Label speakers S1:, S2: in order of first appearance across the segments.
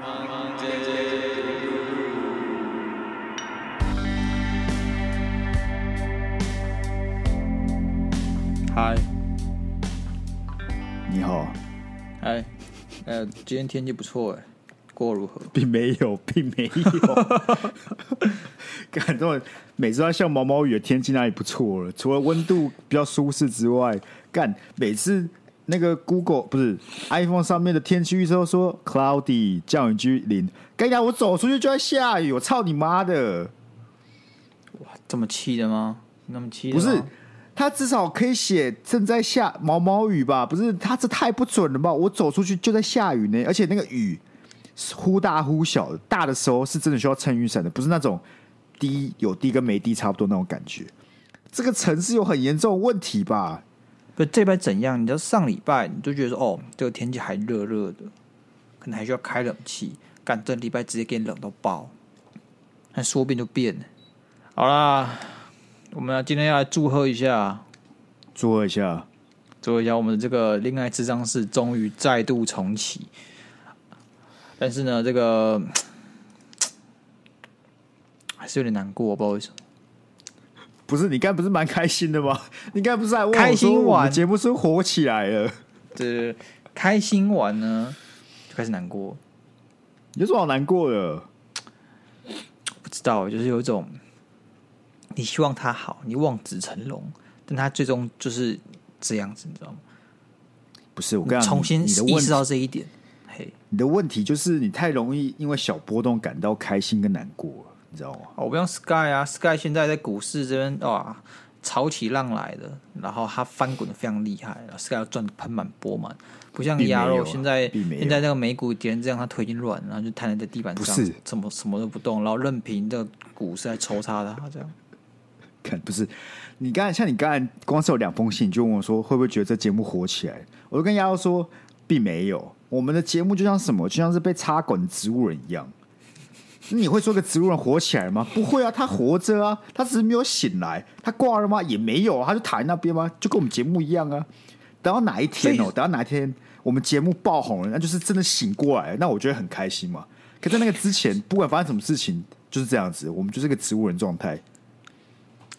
S1: 嗨，
S2: 你好，
S1: 嗨，呃，今天天气不错哎，过如何？
S2: 并没有，并没有。感动，每次都下毛毛雨的天气那里不错了？除了温度比较舒适之外，干每次那个 Google 不是 iPhone 上面的天气预测说 cloudy 降雨几率零，干呀，我走出去就在下雨，我操你妈的！
S1: 哇，这么气的吗？那么气？
S2: 不是。他至少可以写正在下毛毛雨吧？不是，他这太不准了吧？我走出去就在下雨呢，而且那个雨忽大忽小的，大的时候是真的需要撑雨伞的，不是那种滴有滴跟没滴差不多那种感觉。这个城市有很严重的问题吧？
S1: 不，这礼拜怎样？你知道上礼拜你就觉得说，哦，这个天气还热热的，可能还需要开冷气。干，这礼拜直接给你冷到爆，那说变就变了。好啦。我们今天要来祝贺一下，
S2: 祝贺一下，
S1: 祝贺一下，我们的这个恋爱智商室终于再度重启。但是呢，这个 还是有点难过，不知道为什么。
S2: 不是你刚不是蛮开心的吗？你刚不是还问我
S1: 开心完
S2: 节目是火起来了？
S1: 对，开心完呢就开始难过。
S2: 有什么好难过的？
S1: 不知道，就是有一种。你希望他好，你望子成龙，但他最终就是这样子，你知道吗？
S2: 不是，我刚刚
S1: 重新意识到这一点。嘿，
S2: 你的问题就是你太容易因为小波动感到开心跟难过，你知道吗？
S1: 哦、我不像 Sky 啊，Sky 现在在股市这边哇，潮起浪来的，然后它翻滚的非常厉害，Sky 要赚的盆满钵满，不像鸭肉现在现在那个美股跌成这样，它腿已经软，然后就瘫在地板上，什么什么都不动，然后任凭这个股市来抽插它这样。
S2: 不是，你刚才像你刚才光是有两封信，你就问我说会不会觉得这节目火起来？我就跟丫头说，并没有。我们的节目就像什么，就像是被插管的植物人一样。你会说个植物人活起来吗？不会啊，他活着啊，他只是没有醒来。他挂了吗？也没有啊，他就躺在那边吗？就跟我们节目一样啊。等到哪一天哦？等到哪一天我们节目爆红了，那就是真的醒过来，那我觉得很开心嘛。可在那个之前，不管发生什么事情，就是这样子，我们就是个植物人状态。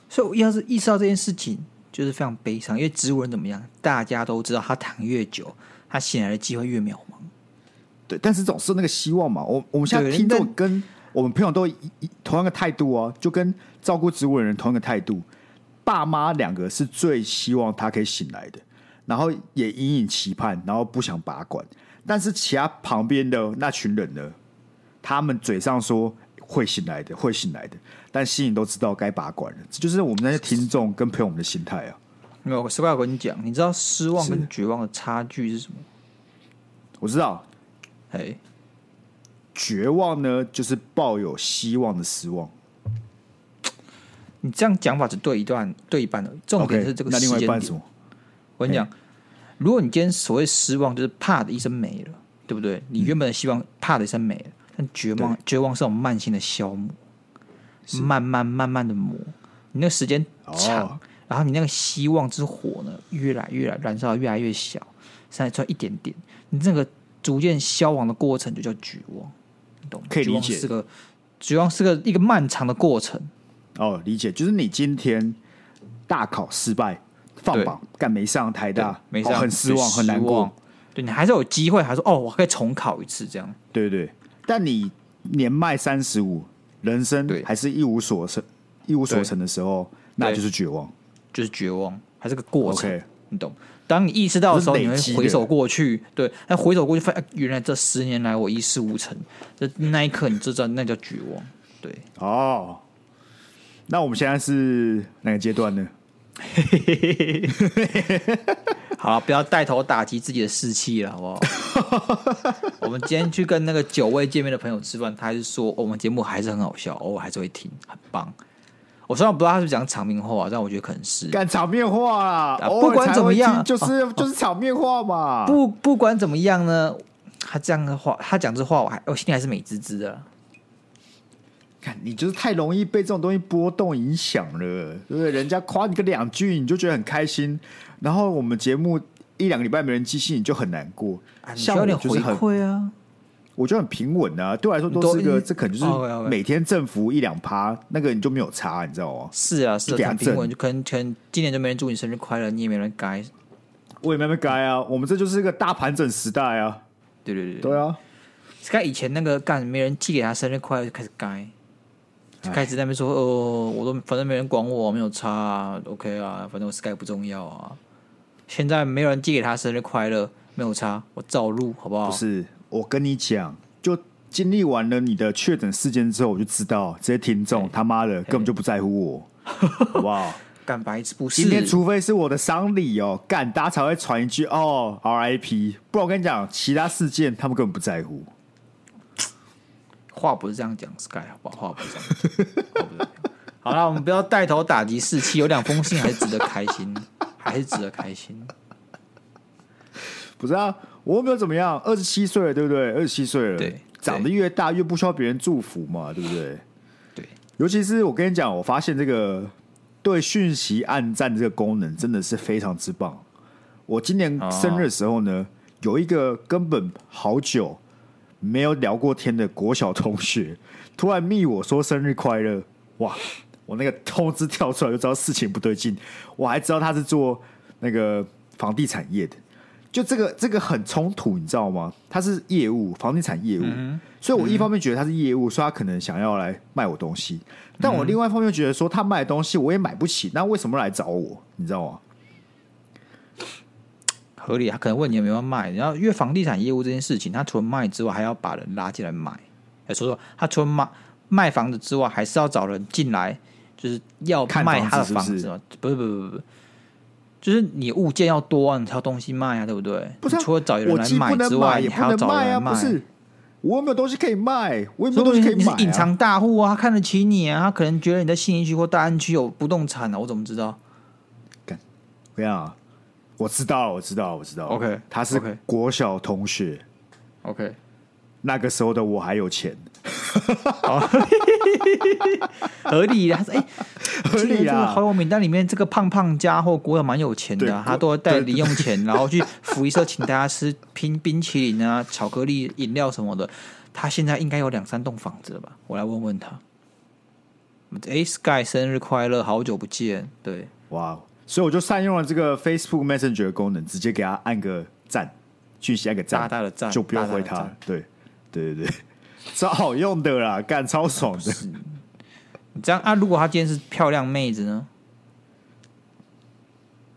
S1: 所以，我要是意识到这件事情，就是非常悲伤。因为植物人怎么样？大家都知道，他躺越久，他醒来的机会越渺茫。
S2: 对，但是总是那个希望嘛。我我们现在听众跟我们朋友都一同样的态度哦，就跟照顾植物的，人同样的态度。爸妈两个是最希望他可以醒来的，然后也隐隐期盼，然后不想拔管。但是其他旁边的那群人呢？他们嘴上说会醒来的，会醒来的。但心里都知道该拔管了，这就是我们那些听众跟朋友们的心态啊。
S1: 没有，实话我跟你讲，你知道失望跟绝望的差距是什么？
S2: 我知道，
S1: 哎，
S2: 绝望呢，就是抱有希望的失望。
S1: 你这样讲法只对一段，对一半的。重点是这个时间点。
S2: 那另外一半什么？
S1: 我跟你讲，如果你今天所谓失望，就是啪的一声没了，对不对？你原本的希望啪的一声没了，但绝望，绝望是种慢性的消磨。慢慢慢慢的磨，你那个时间长，哦，然后你那个希望之火呢，越来越来燃烧越来越小，现在出来一点点，你这个逐渐消亡的过程就叫绝望，你懂？
S2: 可以理解，
S1: 是个绝望是个一个漫长的过程。
S2: 哦，理解，就是你今天大考失败，放榜，干没上台大，没上，哦，很失望，很难过。
S1: 对，你还是有机会，还说哦，我可以重考一次这样。
S2: 对对，但你年迈三十五。人生还是一无所成，一无所成的时候，那就是绝望，
S1: 就是绝望，还是个过程，okay. 你懂？当你意识到的时候，你会回首过去，对，那回首过去发现，原来这十年来我一事无成，这那一刻你知道那叫绝望，对。
S2: 哦，那我们现在是哪个阶段呢？
S1: 好，不要带头打击自己的士气了，好不好？我们今天去跟那个久未见面的朋友吃饭，他还是说我们节目还是很好笑，偶尔还是会听，很棒。我虽然不知道他是讲场面话，但我觉得可能是
S2: 干场面话啊。
S1: 不管怎么样，
S2: 就是、啊、就是场面话嘛。
S1: 不不管怎么样呢，他这样的话，他讲这话，我还我心里还是美滋滋的。
S2: 看你就是太容易被这种东西波动影响了，对不对？人家夸你个两句，你就觉得很开心，然后我们节目一两个礼拜没人寄信，你就很难过。
S1: 啊、你需要点回馈啊！
S2: 我觉得很平稳啊。对我来说都是个，这可能就是每天振幅一两趴，那个你就没有差，你知道吗？
S1: 是啊，是很平稳，就可能可能今年就没人祝你生日快乐，你也没人该，
S2: 我也没人该啊。我们这就是一个大盘整时代啊。
S1: 对对对
S2: 对啊。
S1: Sky 以前那个干没人寄给他生日快乐就开始该，就开始在那边说哦，我都反正没人管我，没有差啊，OK 啊，反正我 Sky 不重要啊。现在没有人寄给他生日快乐，没有差，我照录好不好？
S2: 不是，我跟你讲，就经历完了你的确诊事件之后，我就知道这些听众他妈的根本就不在乎我，好不好？
S1: 干白痴不是？
S2: 今天除非是我的丧礼哦，干大家才会传一句哦，RIP。不然我跟你讲，其他事件他们根本不在乎。
S1: 话不是这样讲，Sky 好不好？话不是这样讲。好了，我们不要带头打击士气，有两封信还是值得开心。还是值得开心，
S2: 不是啊？我又没有怎么样，二十七岁了，对不对？二十七岁了，对，长得越大越不需要别人祝福嘛，对不对？
S1: 对，
S2: 尤其是我跟你讲，我发现这个对讯息暗赞这个功能真的是非常之棒。我今年生日的时候呢，有一个根本好久没有聊过天的国小同学，突然密我说生日快乐，哇！我那个通知跳出来就知道事情不对劲，我还知道他是做那个房地产业的，就这个这个很冲突，你知道吗？他是业务，房地产业务，嗯、所以我一方面觉得他是业务，所以他可能想要来卖我东西，但我另外一方面觉得说他卖的东西我也买不起，那为什么来找我？你知道吗？
S1: 合理，他可能问你有没有卖，然后因为房地产业务这件事情，他除了卖之外，还要把人拉进来买。哎，所以说他除了卖卖房子之外，还是要找人进来。就是要卖他的房子嘛？不是不是不是，就是你物件要多啊，你才有东西卖啊，对不对？
S2: 不是，
S1: 除了找人来买之外，
S2: 你
S1: 还要找人卖。
S2: 不是，我有没有东西可以卖？我有没有东西可以卖？
S1: 你是隐藏大户啊，他看得起你啊，他可能觉得你在信义区或大安区有不动产啊，我怎么知道？
S2: 干，不要，我知道，我知道，我知道。
S1: OK，
S2: 他是国小同学。
S1: OK，
S2: 那个时候的我还有钱。
S1: 合理啊！哎、欸，
S2: 合理啊！
S1: 好友名单里面这个胖胖家伙国有蛮有钱的、啊，他都会带零用钱，然后去福利社请大家吃拼冰淇淋啊、巧克力饮料什么的。他现在应该有两三栋房子了吧？我来问问他。哎、欸、，Sky 生日快乐，好久不见。对，
S2: 哇！所以我就善用了这个 Facebook Messenger 的功能，直接给他按个赞，讯息按个赞，大大的赞，就不用回他。对，对对对。超好用的啦，干超爽的。
S1: 你这样啊？如果她今天是漂亮妹子呢？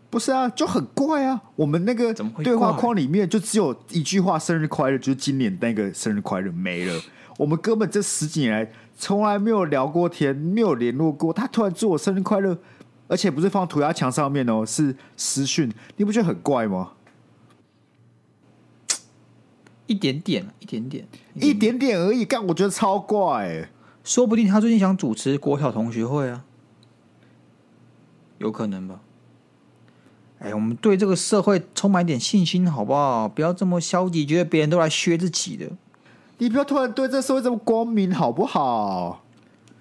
S2: 不是啊，就很怪啊。我们那个对话框里面就只有一句话“生日快乐”，就是今年那个生日快乐没了。我们根本这十几年来从来没有聊过天，没有联络过。他突然祝我生日快乐，而且不是放涂鸦墙上面哦，是私讯。你不觉得很怪吗？
S1: 一点点，一点点，
S2: 一点点而已。干，我觉得超怪、欸。
S1: 说不定他最近想主持国小同学会啊，有可能吧？哎、欸，我们对这个社会充满一点信心，好不好？不要这么消极，觉得别人都来削自己的。
S2: 你不要突然对这个社会这么光明，好不好？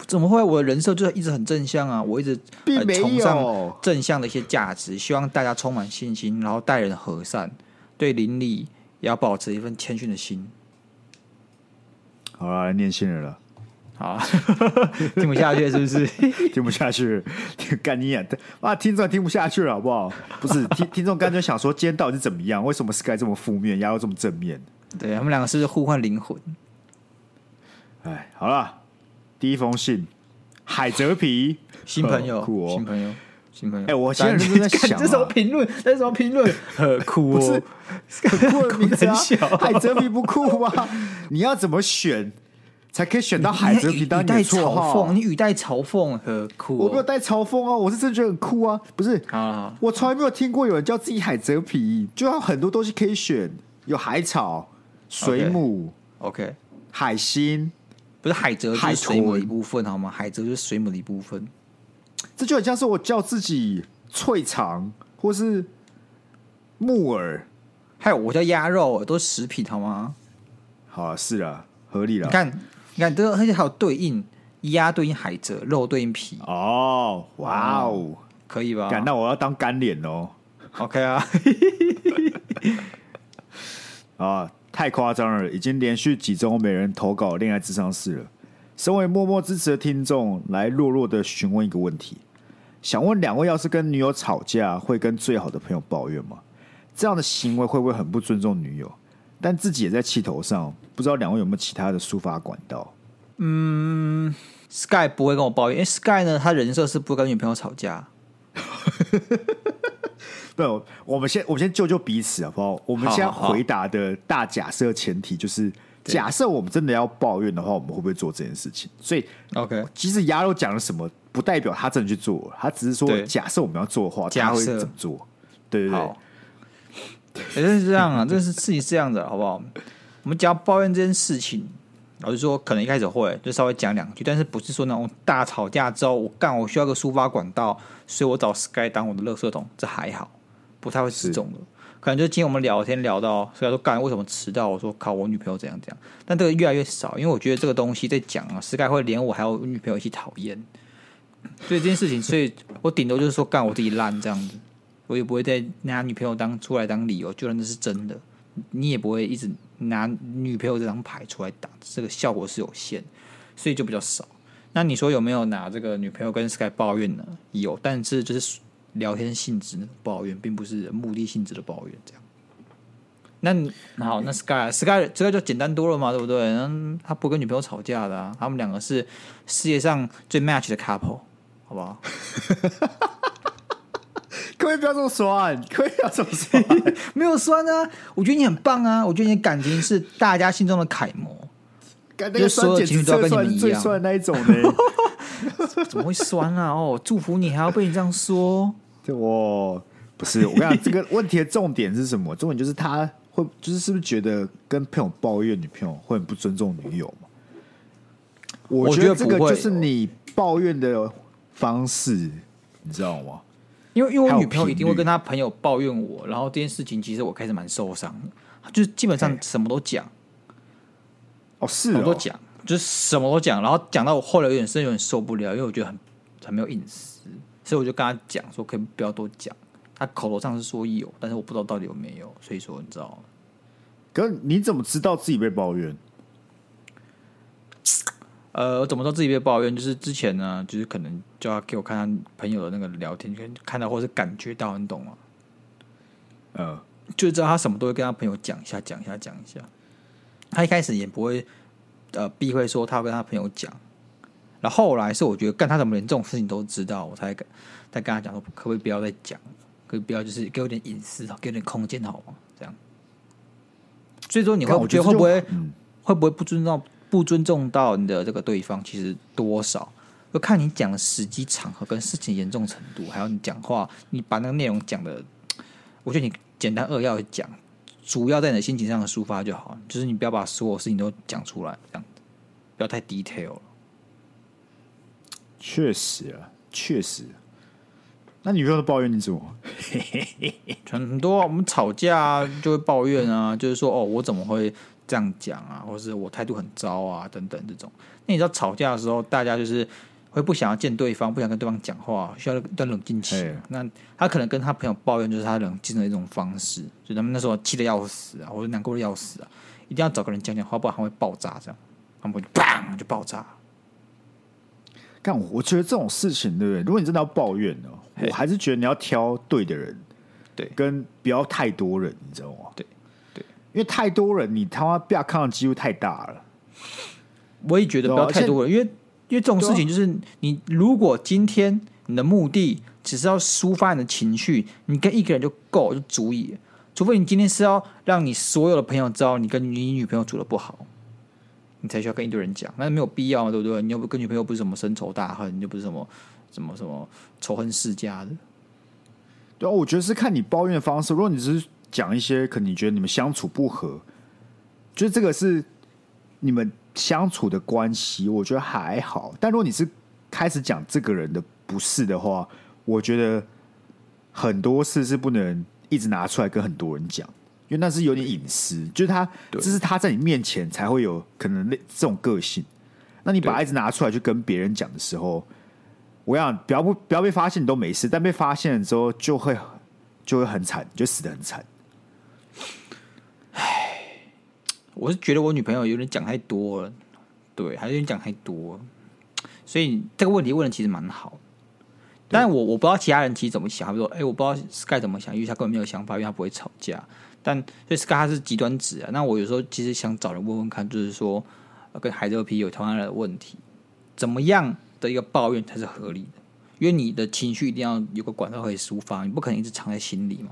S1: 怎么会？我的人设就一直很正向啊！我一直
S2: 并没有
S1: 崇尚正向的一些价值，希望大家充满信心，然后待人和善，对邻里。也要保持一份谦逊的心。
S2: 好了，来念信人了。
S1: 好，听不下去是不是？
S2: 听不下去，干你眼！啊，听众听不下去了，好不好？不是，听听众刚才想说，今天到底是怎么样？为什么 Sky 这么负面，然后这么正面？
S1: 对，他们两个是不是互换灵魂？
S2: 哎，好了，第一封信，海蜇皮
S1: 新朋友，酷哦，新朋友。新朋友，
S2: 哎，我现在正在想，
S1: 这什么评论？这什么评论？很酷哦，
S2: 不是 很酷的名字啊！海蜇皮不酷吗？你要怎么选才可以选到海蜇皮当你的绰号？
S1: 你语带嘲讽，很酷。
S2: 我没有带嘲讽啊，我是真的觉得很酷啊！不是啊，我从来没有听过有人叫自己海蜇皮，就有很多东西可以选，有海草、水母
S1: ，OK，
S2: 海星，
S1: 不是海蜇，是水母的一部分好吗？海蜇就是水母的一部分。
S2: 这就很像是我叫自己脆肠，或是木耳，
S1: 还有我叫鸭肉，都是食品，好吗？
S2: 好啊，是啊，合理了。
S1: 你看，你看，这而且还有对应鸭对应海蜇，肉对应皮。
S2: 哦，哇哦，
S1: 可以吧？
S2: 那我要当干脸哦。
S1: OK 啊。
S2: 啊，太夸张了，已经连续几周没人投稿恋爱智商室了。身为默默支持的听众，来弱弱的询问一个问题：想问两位，要是跟女友吵架，会跟最好的朋友抱怨吗？这样的行为会不会很不尊重女友？但自己也在气头上，不知道两位有没有其他的抒发管道？
S1: 嗯，Sky 不会跟我抱怨，因为 Sky 呢，他人设是不会跟女朋友吵架。
S2: 不，我们先我们先救救彼此好不好？我们现在回答的大假设前提就是，假设我们真的要抱怨的话，我们会不会做这件事情？所以
S1: ，OK，
S2: 其实鸭肉讲了什么，不代表他真的去做了，他只是说，假设我们要做的话，他会怎么做？对对对。
S1: 也是这样啊，这是事情是这样子，好不好？我们只要抱怨这件事情，老实说，可能一开始会就稍微讲两句，但是不是说那种大吵架之后，我干我需要个抒发管道，所以我找 Sky 当我的垃圾桶，这还好，不太会失重的。可能就今天我们聊天聊到所以我说干为什么迟到？我说靠，我女朋友怎样怎样。但这个越来越少，因为我觉得这个东西在讲啊，Sky 会连我还有女朋友一起讨厌，所以这件事情，所以我顶多就是说干我自己烂这样子。我也不会再拿女朋友当出来当理由，就算那是真的，你也不会一直拿女朋友这张牌出来打，这个效果是有限，所以就比较少。那你说有没有拿这个女朋友跟 Sky 抱怨呢？有，但是就是聊天性质的抱怨，并不是目的性质的抱怨。这样。那好，那 Sky Sky 这个就简单多了嘛，对不对？嗯，他不跟女朋友吵架的啊，他们两个是世界上最 match 的 couple，好不好？
S2: 可以不要这么酸，可以不要这么酸，
S1: 没有酸啊！我觉得你很棒啊！我觉得你的感情是大家心中的楷模，
S2: 感觉所有情侣都要跟你们一样，最酸的那一种呢？
S1: 怎么会酸啊？哦，祝福你，还要被你这样说？
S2: 我不是 我跟你讲，这个问题的重点是什么？重点就是他会，就是是不是觉得跟朋友抱怨女朋友会很不尊重女友嘛？我觉得这个就是你抱怨的方式，你知道吗？
S1: 因为因为我女朋友一定会跟她朋友抱怨我，然后这件事情其实我开始蛮受伤，就是基本上什么都讲。
S2: 哦，是哦，
S1: 都讲，就是什么都讲，然后讲到我后来有点甚至有点受不了，因为我觉得很很没有隐私，所以我就跟他讲说可以不要多讲。他口头上是说有，但是我不知道到底有没有，所以说你知道。
S2: 可是你怎么知道自己被抱怨？
S1: 呃，我怎么说自己被抱怨？就是之前呢，就是可能就要给我看他朋友的那个聊天，看到或是感觉到，你懂吗？呃，就知道他什么都会跟他朋友讲一下，讲一下，讲一下。他一开始也不会呃避讳说他要跟他朋友讲，然后后来是我觉得干他怎么连这种事情都知道，我才跟再跟他讲说，可不可以不要再讲，可以不要就是给我点隐私，给我点空间好吗？这样。所以说你会我觉得会不会、嗯、会不会不尊重？不尊重到你的这个对方，其实多少要看你讲的时机场合跟事情严重程度，还有你讲话，你把那个内容讲的，我觉得你简单扼要讲，主要在你的心情上的抒发就好，就是你不要把所有事情都讲出来，这样不要太 detail 了。
S2: 确实啊，确实。那女朋友都抱怨你什么？
S1: 很多，我们吵架就会抱怨啊，就是说哦，我怎么会？这样讲啊，或是我态度很糟啊，等等这种。那你知道吵架的时候，大家就是会不想要见对方，不想跟对方讲话，需要一段冷静期。那他可能跟他朋友抱怨，就是他冷静的一种方式。就他们那时候气的要死啊，或者难过的要死啊，一定要找个人讲讲话，不然他会爆炸。这样，他们就砰就爆炸。
S2: 但我觉得这种事情，对不对？如果你真的要抱怨呢，我还是觉得你要挑对的人，
S1: 对，跟
S2: 不要太多人，你知道吗？
S1: 对。
S2: 对因为太多人，你他妈不要看的机会太大了。
S1: 我也觉得不要太多人，因为因为这种事情就是，你如果今天你的目的只是要抒发你的情绪，你跟一个人就够就足以。除非你今天是要让你所有的朋友知道你跟你女朋友处的不好，你才需要跟一堆人讲，那没有必要，对不对？你又不跟女朋友不是什么深仇大恨，你又不是什么什么什么仇恨世家的。
S2: 对啊，我觉得是看你抱怨的方式。如果你只是。讲一些可能你觉得你们相处不合，就是这个是你们相处的关系，我觉得还好。但如果你是开始讲这个人的不是的话，我觉得很多事是不能一直拿出来跟很多人讲，因为那是有点隐私。就是他，这是他在你面前才会有可能这种个性。那你把他一直拿出来去跟别人讲的时候，我想不要不不要被发现你都没事，但被发现了之后就会就会很惨，就死的很惨。
S1: 我是觉得我女朋友有点讲太多了，对，还有点讲太多了，所以这个问题问的其实蛮好。但是我我不知道其他人其实怎么想，比如说，哎，我不知道 Sky 怎么想，因为他根本没有想法，因为他不会吵架。但所以 Sky 他是极端值啊。那我有时候其实想找人问问看，就是说跟海蜇皮有同样的问题，怎么样的一个抱怨才是合理的？因为你的情绪一定要有个管道可以抒发，你不可能一直藏在心里嘛。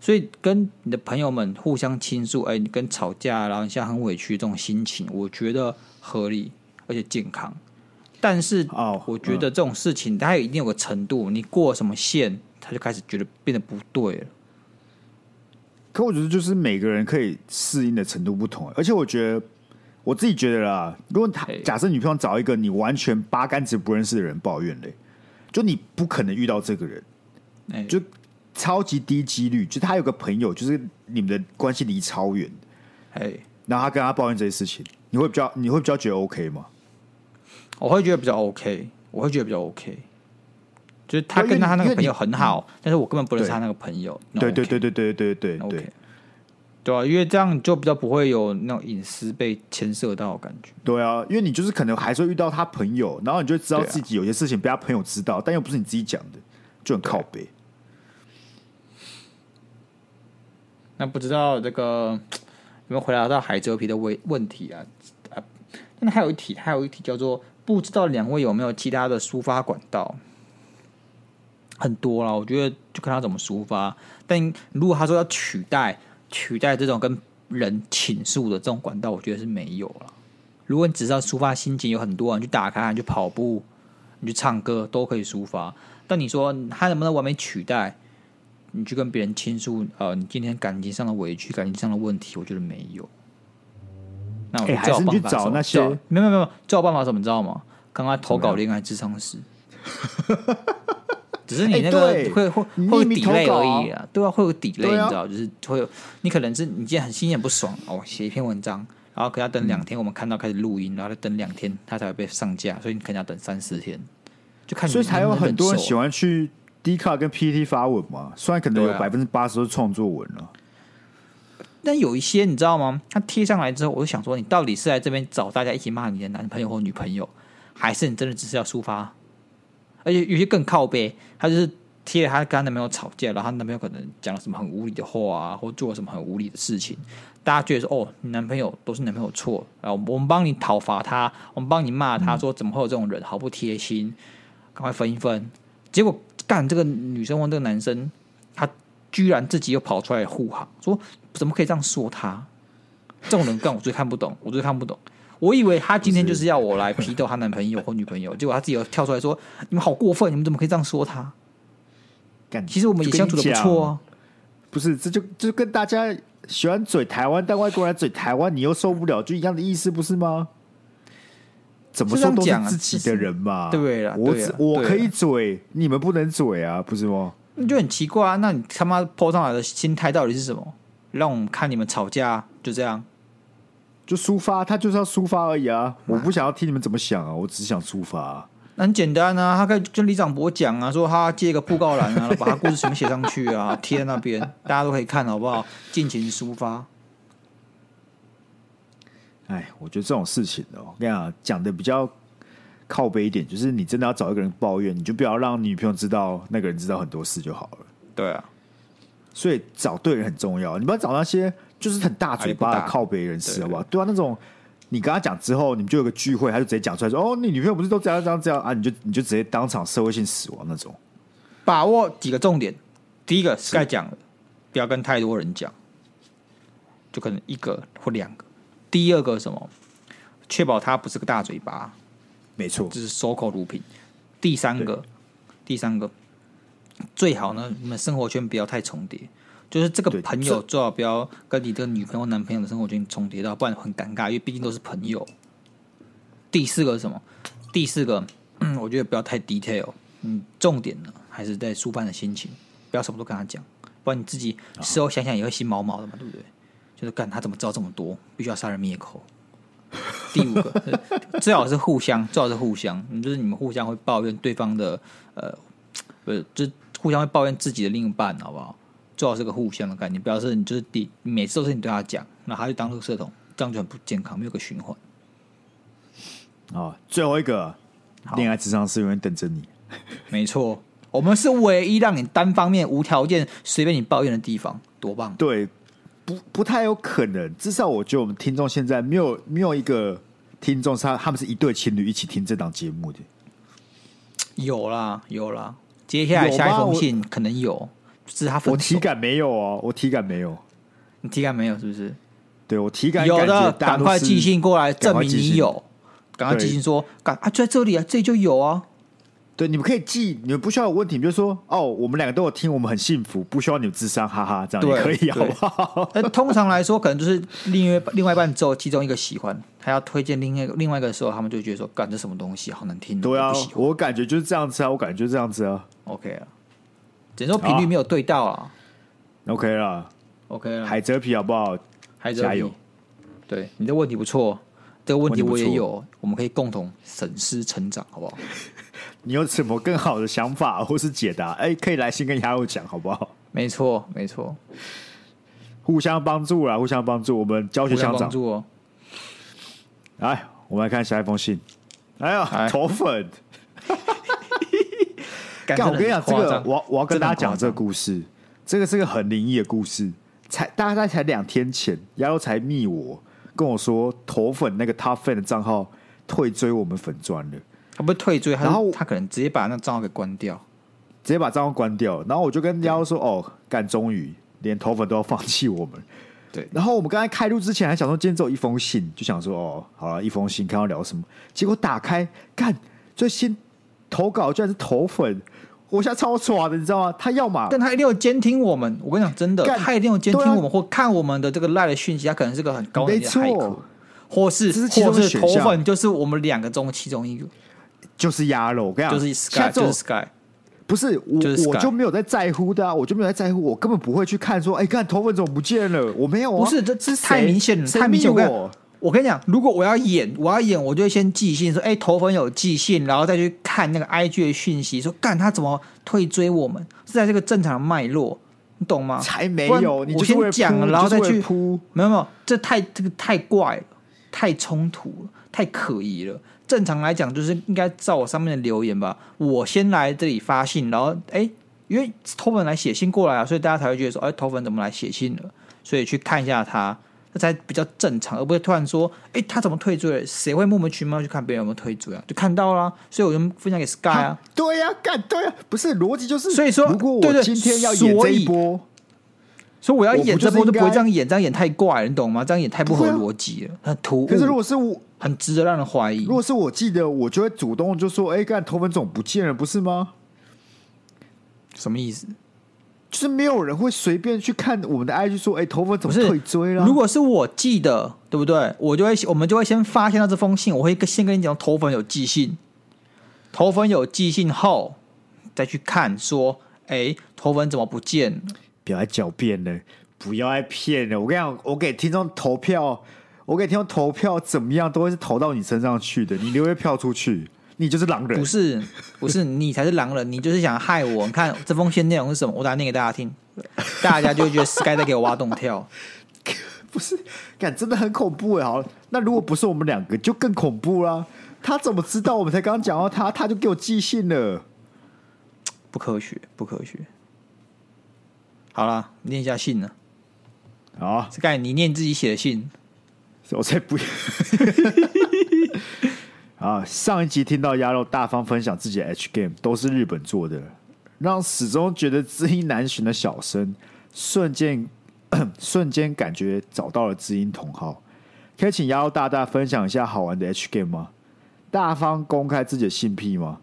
S1: 所以跟你的朋友们互相倾诉，哎，你跟吵架，然后你现在很委屈这种心情，我觉得合理而且健康。但是哦，我觉得这种事情它有一定有个程度，你过什么线，他就开始觉得变得不对了。
S2: 可我觉得就是每个人可以适应的程度不同，而且我觉得我自己觉得啦，如果他假设女朋友找一个你完全八竿子不认识的人抱怨嘞，就你不可能遇到这个人，就。超级低几率，就他有个朋友，就是你们的关系离超远，哎，然后他跟他抱怨这些事情，你会比较你会比较觉得 OK 吗？
S1: 我会觉得比较 OK，我会觉得比较 OK，就是他跟他那个朋友很好，但是我根本不认识他那个朋友，
S2: 对。对对对对对对
S1: 对。对啊，因为这样就比较不会有那种隐私被牵涉到的感觉，
S2: 对啊，因为你就是可能还是会遇到他朋友，然后你就知道自己有些事情被他朋友知道，但又不是你自己讲的，就很靠背。
S1: 那不知道这个有没有回答到海蜇皮的问问题啊？啊，那还有一题，还有一题叫做不知道两位有没有其他的抒发管道？很多了，我觉得就看他怎么抒发。但如果他说要取代取代这种跟人倾诉的这种管道，我觉得是没有了。如果你只是要抒发心情，有很多，你去打开，你去跑步，你去唱歌，都可以抒发。但你说他能不能完美取代？你去跟别人倾诉，呃，你今天感情上的委屈、感情上的问题，我觉得没有。那我
S2: 还是去找那些，
S1: 没有没有，最好办法什么，你知道吗？刚刚投稿恋爱智商师，只是你那个会会会 delay 而已啊，对啊，会有 delay，你知道，就是会有你可能是你今天很心情不爽哦，写一篇文章，然后可能要等两天，我们看到开始录音，然后再等两天，它才会被上架，所以你可能要等三四天，就看。
S2: 所以才有很多人喜欢去。D 卡跟 PTT 发文嘛，虽然可能有百分之八十都是创作文了，
S1: 但有一些你知道吗？他贴上来之后，我就想说，你到底是来这边找大家一起骂你的男朋友或女朋友，还是你真的只是要抒发？而且有些更靠背，他就是贴了他跟他男朋友吵架，然后他男朋友可能讲了什么很无理的话啊，或做了什么很无理的事情，大家觉得说，哦，你男朋友都是男朋友错，然后我们帮你讨伐他，我们帮你骂他说，怎么会有这种人，好不贴心，赶快分一分，结果。干这个女生或这个男生，他居然自己又跑出来护航，说怎么可以这样说他？这种人干我最看不懂，我最看不懂。我以为他今天就是要我来批斗他男朋友或女朋友，结果他自己又跳出来说：“你们好过分，你们怎么可以这样说他？”，其实我们也相处的不错啊。
S2: 不是，这就就跟大家喜欢嘴台湾，但外国人嘴台湾，你又受不了，就一样的意思，不是吗？怎么说都是自己的人嘛，
S1: 对了，
S2: 我只我可以嘴，你们不能嘴啊，不是吗？
S1: 那就很奇怪啊！那你他妈 po 上来的心态到底是什么？让我们看你们吵架，就这样，
S2: 就抒发，他就是要抒发而已啊！我不想要听你们怎么想啊，我只想抒发啊。
S1: 那很简单啊，他可以跟李长博讲啊，说他借一个布告栏啊，把他故事全部写上去啊，贴在那边，大家都可以看，好不好？尽情抒发。
S2: 哎，我觉得这种事情哦，我跟你讲，讲的比较靠背一点，就是你真的要找一个人抱怨，你就不要让女朋友知道，那个人知道很多事就好了。
S1: 对啊，
S2: 所以找对人很重要，你不要找那些就是很大嘴巴的靠北人士，好不好？对啊，那种你跟他讲之后，你们就有个聚会，他就直接讲出来说：“哦，你女朋友不是都这样这样这样啊？”你就你就直接当场社会性死亡那种。
S1: 把握几个重点，第一个是该讲的，不要跟太多人讲，就可能一个或两个。第二个什么？确保他不是个大嘴巴，
S2: 没错，
S1: 就是守口如瓶。第三个，第三个最好呢，你们生活圈不要太重叠，就是这个朋友最好不要跟你的女朋友、男朋友的生活圈重叠到，不然很尴尬，因为毕竟都是朋友。第四个是什么？第四个，嗯，我觉得不要太 detail，嗯，重点呢还是在抒发的心情，不要什么都跟他讲，不然你自己事后想想也会心毛毛的嘛，对不对？就是干他怎么知道这么多？必须要杀人灭口。第五个，最好是互相，最好是互相，就是你们互相会抱怨对方的，呃，不是，就互相会抱怨自己的另一半，好不好？最好是个互相的概念，不要是你就是第每次都是你对他讲，那他就当垃圾桶，这样就很不健康，没有个循环。
S2: 哦，最后一个恋爱智商是永远等着你。
S1: 没错，我们是唯一让你单方面无条件随便你抱怨的地方，多棒！
S2: 对，不不太有可能。至少我觉得我们听众现在没有没有一个听众是他他们是一对情侣一起听这档节目的。
S1: 有啦有啦，接下来下一封信可能有，就是他分。
S2: 我体感没有哦，我体感没有，
S1: 你体感没有是不是？
S2: 对我体感
S1: 有的，赶快寄信过来证明你有。赶快寄信说，赶啊，就在这里啊，这里就有啊。
S2: 对，你们可以寄，你们不需要有问题，你就说哦，我们两个都有听，我们很幸福，不需要你们智商，哈哈，这样也可以，好不好？
S1: 但通常来说，可能就是另外另外一半只有其中一个喜欢，还要推荐另外一个另外一个的时候，他们就觉得说，干这什么东西好难听。
S2: 对啊，我感觉就是这样子啊，我感觉就是这样子啊。
S1: OK 啊，只能说频率没有对到啊。
S2: OK 了
S1: ，OK 了，
S2: 海蜇皮好不好？
S1: 海蜇皮，
S2: 加油！
S1: 对，你的问题不错。这个问题我也有，我们可以共同审视成长，好不好？
S2: 你有什么更好的想法或是解答？哎，可以来信跟雅友讲，好不好？
S1: 没错，没错，
S2: 互相帮助啦，互相帮助，我们教学相长。
S1: 哦。
S2: 来，我们来看下一封信。哎呀，头粉！干，我跟你讲，这个我我要跟大家讲这个故事，这个是个很灵异的故事。才大概才两天前，丫头才密我。跟我说，头粉那个 Top Fan 的账号退追我们粉专了。
S1: 他不是退追，然后他可能直接把那账号给关掉，
S2: 直接把账号关掉。然后我就跟丫说：“哦，干，终于连头粉都要放弃我们。”
S1: 对。
S2: 然后我们刚才开录之前还想说，今天只有一封信，就想说：“哦，好了，一封信，看要聊什么。”结果打开看，最新投稿居然是头粉。我现在超爽的，你知道吗？他要嘛，
S1: 但他一定要监听我们。我跟你讲，真的，他一定要监听我们，或看我们的这个赖的讯息。他可能是个很高级的骇客，或是或是头粉，就是我们两个中的其中一个，
S2: 就是鸭肉。我跟你讲，
S1: 就是 Sky，就是 Sky，
S2: 不是我，
S1: 就是
S2: 我就没有在在乎的啊，我就没有在在乎，我根本不会去看说，哎，看头粉怎么不见了？我没有啊，
S1: 不是，这这是太明显了，太明显了。我跟你讲，如果我要演，我要演，我就会先寄信说，哎、欸，头粉有寄信，然后再去看那个 IG 的讯息，说，干他怎么退追我们？是在这个正常的脉络，你懂吗？
S2: 才没有，你
S1: 我先讲，然后再去
S2: 铺，
S1: 没有没有，这太这个太怪了，太冲突了，太可疑了。正常来讲，就是应该照我上面的留言吧，我先来这里发信，然后哎、欸，因为头粉来写信过来啊，所以大家才会觉得说，哎、欸，头粉怎么来写信了？所以去看一下他。才比较正常，而不会突然说：“哎、欸，他怎么退追了？谁会莫名其妙去看别人有没有退追啊？”就看到了，所以我就分享给 Sky 啊。
S2: 对呀、啊，干对呀、啊，不是逻辑就是，
S1: 所以说，
S2: 如果我今天要演这一波，
S1: 所以，所以我要演这波就不会这样演，这样演太怪了，你懂吗？这样演太不合逻辑了，啊、很突兀。
S2: 可是如果是我，
S1: 很值得让人怀疑。
S2: 如果是我记得，我就会主动就说：“哎、欸，干头粉总不见了，不是吗？”
S1: 什么意思？
S2: 就是没有人会随便去看我们的 IG 说，哎、欸，头粉怎么退追了？
S1: 如果是我寄的，对不对？我就会，我们就会先发现到这封信，我会先跟你讲，头粉有寄信，头粉有寄信后，再去看说，哎、欸，头粉怎么不见了？
S2: 不要再狡辩了，不要再骗了。我跟你讲，我给听众投票，我给听众投票，怎么样都会是投到你身上去的，你留一票出去。你就是狼人，
S1: 不是不是，你才是狼人，你就是想害我。你看这封信内容是什么？我打念给大家听，大家就会觉得 Sky 在给我挖洞跳。
S2: 不是，感真的很恐怖哎！好，那如果不是我们两个，就更恐怖啦。他怎么知道我们才刚刚讲到他，他就给我寄信了？
S1: 不科学，不科学。好了，念一下信呢。
S2: 好
S1: ，Sky，你念自己写的信，
S2: 我才不要。啊！上一集听到鸭肉大方分享自己的 H game 都是日本做的，让始终觉得知音难寻的小生瞬间 瞬间感觉找到了知音同好。可以请鸭肉大大分享一下好玩的 H game 吗？大方公开自己的性癖吗？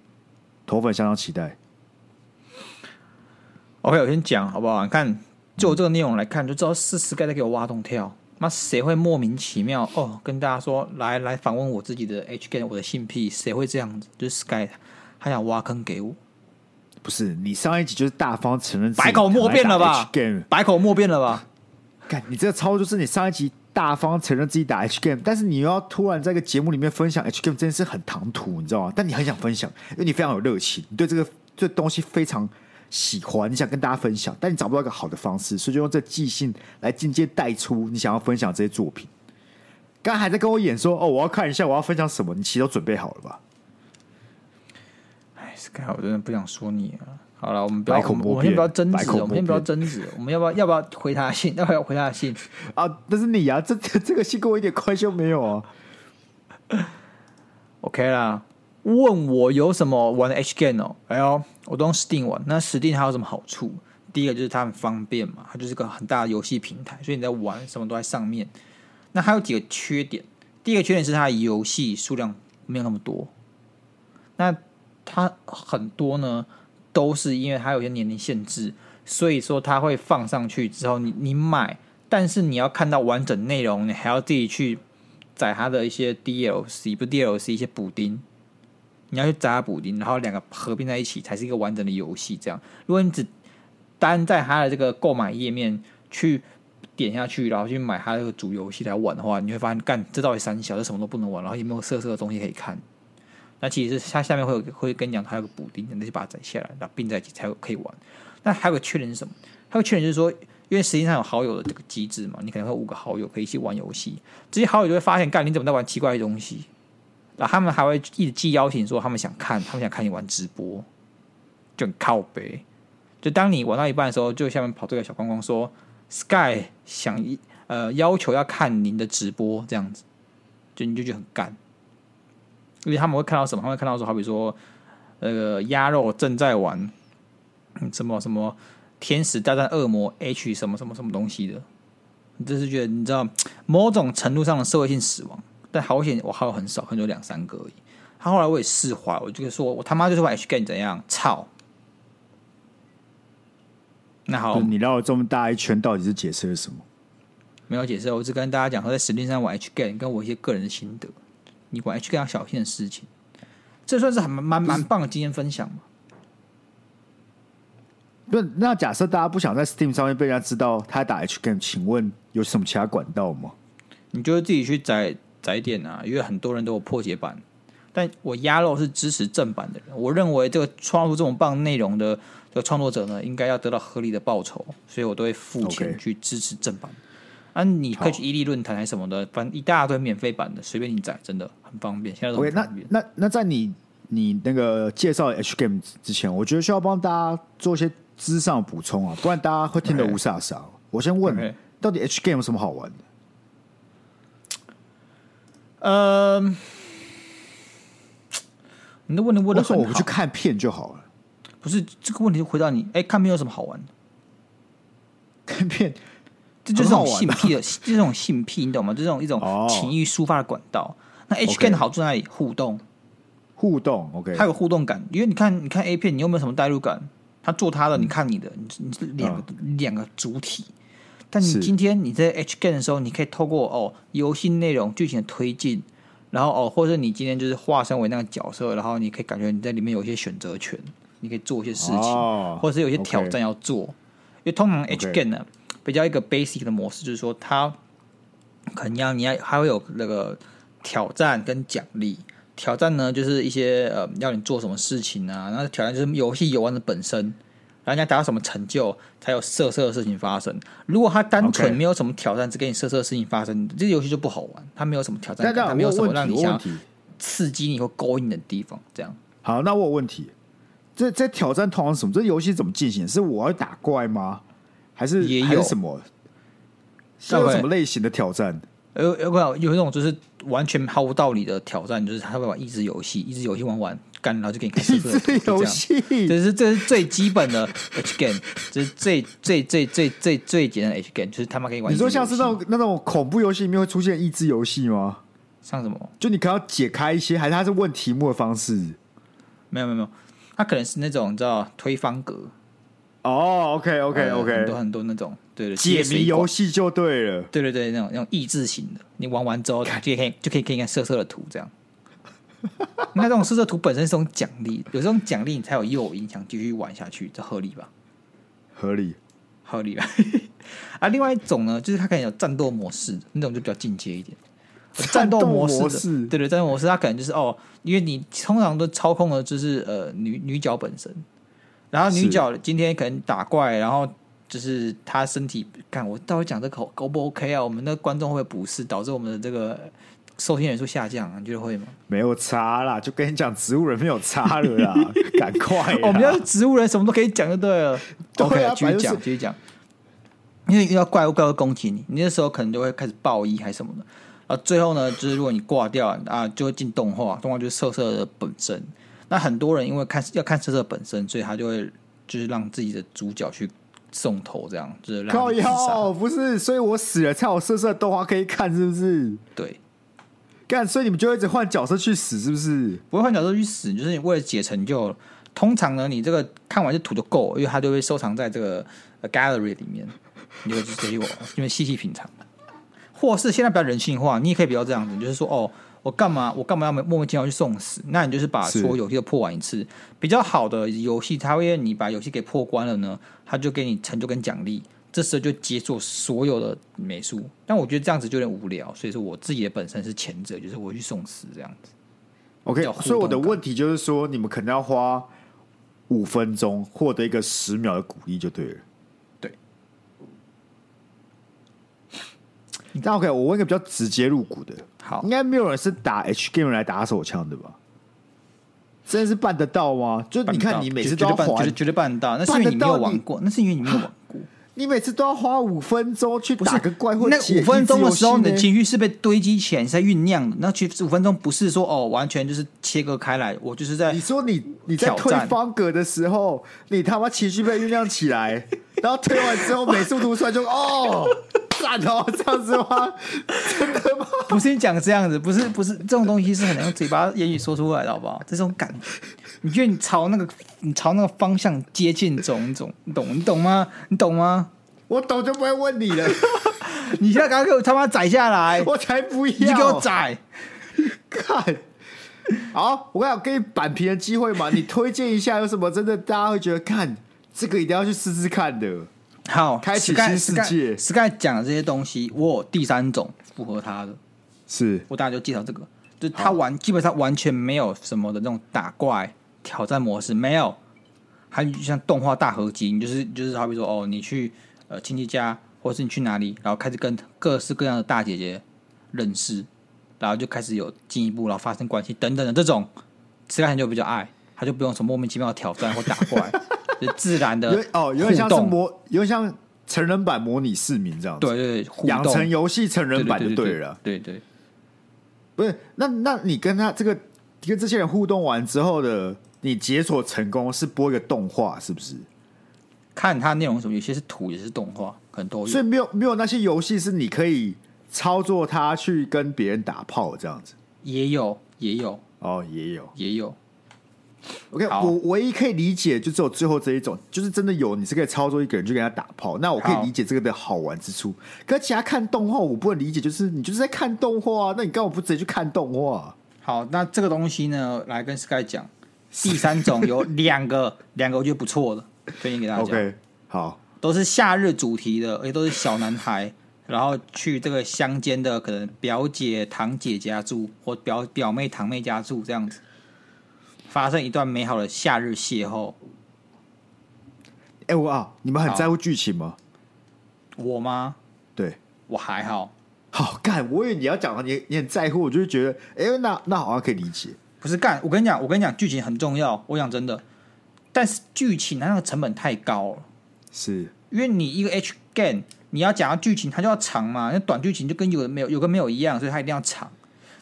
S2: 头粉相当期待。
S1: OK，我先讲好不好？你看，就这个内容来看，就知道是 Sky 在给我挖洞跳。那谁会莫名其妙哦？跟大家说，来来访问我自己的 H game，我的性癖，谁会这样子？就是 Sky，他想挖坑给我。
S2: 不是你上一集就是大方承认，
S1: 百口莫辩了吧？百口莫辩了吧？
S2: 看，你这个操作就是你上一集大方承认自己打 H game，但是你又要突然在一个节目里面分享 H game，真的是很唐突，你知道吗？但你很想分享，因为你非常有热情，你对这个这东西非常。喜欢你想跟大家分享，但你找不到一个好的方式，所以就用这寄信来间接带出你想要分享这些作品。刚还在跟我演说哦，我要看一下，我要分享什么，你其实都准备好了吧？
S1: 哎，Sky，我真的不想说你啊。好了，我们不要，我们先不要争执，我们先不要争执，我们要不要要不要回他信？要不要回他信
S2: 啊？那是你啊，这这个信跟我一点关系都没有啊。
S1: OK 啦，问我有什么玩的 H game 哦？哎呦，我都用 Steam 玩。那 Steam 它有什么好处？第一个就是它很方便嘛，它就是个很大的游戏平台，所以你在玩什么都在上面。那还有几个缺点，第一个缺点是它的游戏数量没有那么多。那它很多呢？都是因为它有些年龄限制，所以说它会放上去之后你，你买，但是你要看到完整内容，你还要自己去载它的一些 DLC，不 DLC 一些补丁，你要去砸补丁，然后两个合并在一起才是一个完整的游戏。这样，如果你只单在它的这个购买页面去点下去，然后去买它这个主游戏来玩的话，你会发现，干这到底三小，这什么都不能玩，然后也没有色色的东西可以看。那其实是它下面会有会跟你讲，它有个补丁，那就把它摘下来，然后并在一起才可以玩。那还有个缺点是什么？还有缺点就是说，因为实际上有好友的这个机制嘛，你可能会五个好友可以一起玩游戏，这些好友就会发现，干你怎么在玩奇怪的东西？然后他们还会一直寄邀请，说他们想看，他们想看你玩直播，就很靠北。就当你玩到一半的时候，就下面跑这个小框框说，Sky 想呃要求要看您的直播这样子，就你就觉得很干。因为他们会看到什么？他们会看到说，好比说，那个鸭肉正在玩什么什么天使大战恶魔 H 什么什么什么东西的，你就是觉得你知道某种程度上的社会性死亡。但好险，我好友很少，可能有两三个而已。他后来我也释怀，我就说我他妈就是玩 H game 怎样？操！那好，
S2: 你绕了这么大一圈，到底是解释了什么？
S1: 没有解释，我只跟大家讲说，在 Steam 上玩 H game，跟我一些个人的心得。你玩 H game 小心的事情，这算是很蛮蛮蛮棒的经验分享嘛？
S2: 不，那假设大家不想在 Steam 上面被人家知道他打 H game，请问有什么其他管道吗？
S1: 你就自己去载载点啊，因为很多人都有破解版，但我鸭肉是支持正版的人，我认为这个创作这么棒内容的这个创作者呢，应该要得到合理的报酬，所以我都会付钱去支持正版。啊，你可以去伊利论坛还是什么的，反正一大堆免费版的，随便你载，真的很方便。现在都很方便。
S2: Okay, 那那那在你你那个介绍 H game 之前，我觉得需要帮大家做一些知识上补充啊，不然大家会听得无煞煞。Okay. 我先问.到底 H game 有什么好玩的？
S1: 呃，你的问题问的很好，
S2: 我不去看片就好了。
S1: 不是这个问题，回答你，哎、欸，看片有什么好玩的？
S2: 看片。
S1: 这就是性癖的，这种性癖，你懂吗？就这种一种情欲抒发的管道。Oh. 那 H 的好处在哪里？互动，
S2: 互动，OK，
S1: 它有互动感。因为你看，你看 A 片，你有没有什么代入感？他做他的，你看你的，你你是两个、嗯、两个主体。但你今天你在 H game 的时候，你可以透过哦游戏内容剧情的推进，然后哦，或者你今天就是化身为那个角色，然后你可以感觉你在里面有一些选择权，你可以做一些事情，oh. 或者是有一些挑战要做。因为通常 H game 呢。比较一个 basic 的模式，就是说，它可能要你要还会有那个挑战跟奖励。挑战呢，就是一些呃，要你做什么事情啊。然后挑战就是游戏游玩的本身，然后你要达到什么成就，才有色色的事情发生。如果他单纯没有什么挑战，只给你色色的事情发生，这个游戏就不好玩。他没有什么挑战感，它没有什么让你想刺激你或勾引的地方。这样。
S2: 好，那我有问题，这这挑战通常什么？这游戏怎么进行？是我要打怪吗？还是也有什么？是有什么类型的挑战？
S1: 有有有有一种就是完全毫无道理的挑战，就是他会玩一直游戏，一直游戏玩完干，然后就给你看益智游戏。这是这是最基本的 H game，这是最最最最最最简单的 H game，就是他妈可以玩。
S2: 你说像是那种那种恐怖游戏里面会出现益智游戏吗？
S1: 像什么？
S2: 就你可能要解开一些，还是他是问题目的方式？
S1: 没有没有没有，他可能是那种叫推方格。
S2: 哦、oh，OK，OK，OK，okay, okay, okay.
S1: 很多很多那种，对对，
S2: 解谜游戏就对了，
S1: 对对对，那种那种益智型的，你玩完之后就可以就可以给你看色色的图，这样。那这种试色图本身是种奖励，有这种奖励你才有诱因想继续玩下去，这合理吧？
S2: 合理，
S1: 合理吧？啊，另外一种呢，就是它可能有战斗模式，那种就比较进阶一点。战斗模式，模式对对，战斗模式，它可能就是哦，因为你通常都操控的就是呃女女角本身。然后女角今天可能打怪，然后就是她身体，看我到底讲这口 O 不 OK 啊？我们的观众会不会不适，导致我们的这个收听人数下降啊？你觉得会吗？
S2: 没有差啦，就跟你讲，植物人没有差了啦，赶快！
S1: 我们要植物人什么都可以讲就对了。
S2: 对啊
S1: OK，继续讲，继续讲。因为遇到怪物，怪物攻击你，你那时候可能就会开始爆衣还是什么的。啊，最后呢，就是如果你挂掉啊，就会进动画，动画就是色色的本身。那很多人因为看要看色色本身，所以他就会就是让自己的主角去送头，这样就是让你自杀。
S2: 不是，所以我死了才有色色的动画可以看，是不是？
S1: 对。
S2: 干，所以你们就一直换角色去死，是不是？
S1: 不会换角色去死，就是你为了解成就。通常呢，你这个看完这图就够，因为它就会收藏在这个 gallery 里面。你就直接我，因为细细品尝，或是现在比较人性化，你也可以比较这样子，就是说哦，我干嘛我干嘛要莫名其妙去送死？那你就是把所有游戏都破完一次，比较好的游戏，它会让你把游戏给破关了呢，它就给你成就跟奖励，这时候就解锁所有的美术。但我觉得这样子就有点无聊，所以说我自己的本身是前者，就是我去送死这样子。
S2: OK，所以我的问题就是说，你们可能要花五分钟获得一个十秒的鼓励就对了。对但 OK，我问一个比较直接入股的，
S1: 好，
S2: 应该没有人是打 H game 来打手枪的吧？真的是办得到吗？就你看，你每次都要花，
S1: 绝对办得到，那是因为你没有玩过，那是因为你没有玩过。
S2: 你每次都要花五分钟去打个怪，或者
S1: 那五分钟的时候，你的情绪是被堆积起来，你在酝酿的。那其实五分钟不是说哦，完全就是切割开来，我就是在
S2: 你说你你在推方格的时候，你他妈情绪被酝酿起来，然后推完之后美术图出来就哦。赞哦，这样子吗？真的吗？
S1: 不是你讲这样子，不是不是这种东西是很难用嘴巴言语说出来的，好不好？这种感觉，你觉得你朝那个你朝那个方向接近走，你懂你懂你懂吗？你懂吗？
S2: 我懂就不会问你了。
S1: 你现在赶快给我他妈宰下来！
S2: 我才不要！
S1: 你给我宰！
S2: 看，好，我刚有给你扳平的机会嘛？你推荐一下有什么真的大家会觉得看这个一定要去试试看的。
S1: 好，
S2: 开启新世界。
S1: Sky 讲的这些东西，我有第三种符合他的，
S2: 是
S1: 我大家就介绍这个，就他完基本上完全没有什么的那种打怪挑战模式，没有，还像动画大合集，你就是就是好比说哦，你去呃亲戚家，或者是你去哪里，然后开始跟各式各样的大姐姐认识，然后就开始有进一步，然后发生关系等等的这种，Sky 就比较爱，他就不用什么莫名其妙的挑战或打怪。自然的
S2: 哦，有点像是模，有点像成人版模拟市民这样子。
S1: 对对对，
S2: 养成游戏成人版就对了。
S1: 对对，
S2: 不是，那那你跟他这个跟这些人互动完之后的，你解锁成功是播一个动画，是不是？
S1: 看它内容什么，有些是图，也是动画，很多。
S2: 所以没有没有那些游戏是你可以操作它去跟别人打炮这样子。
S1: 也有也有
S2: 哦，也有
S1: 也有。
S2: OK，我唯一可以理解就只有最后这一种，就是真的有你是可以操作一个人去跟他打炮，那我可以理解这个的好玩之处。可其他看动画我不能理解，就是你就是在看动画啊，那你干嘛不直接去看动画？
S1: 好，那这个东西呢，来跟 Sky 讲，第三种有两个，两个我觉得不错的，推荐给大家。
S2: OK，好，
S1: 都是夏日主题的，而且都是小男孩，然后去这个乡间的可能表姐、堂姐家住，或表表妹、堂妹家住这样子。发生一段美好的夏日邂逅。
S2: 哎、欸，我啊，你们很在乎剧情吗？
S1: 我吗？
S2: 对，
S1: 我还好。
S2: 好干，我以为你要讲你你很在乎，我就觉得，哎、欸，那那好像可以理解。
S1: 不是干，我跟你讲，我跟你讲，剧情很重要。我讲真的，但是剧情它那个成本太高了。
S2: 是
S1: 因为你一个 H game，你要讲到剧情，它就要长嘛。那短剧情就跟有的没有，有跟没有一样，所以它一定要长。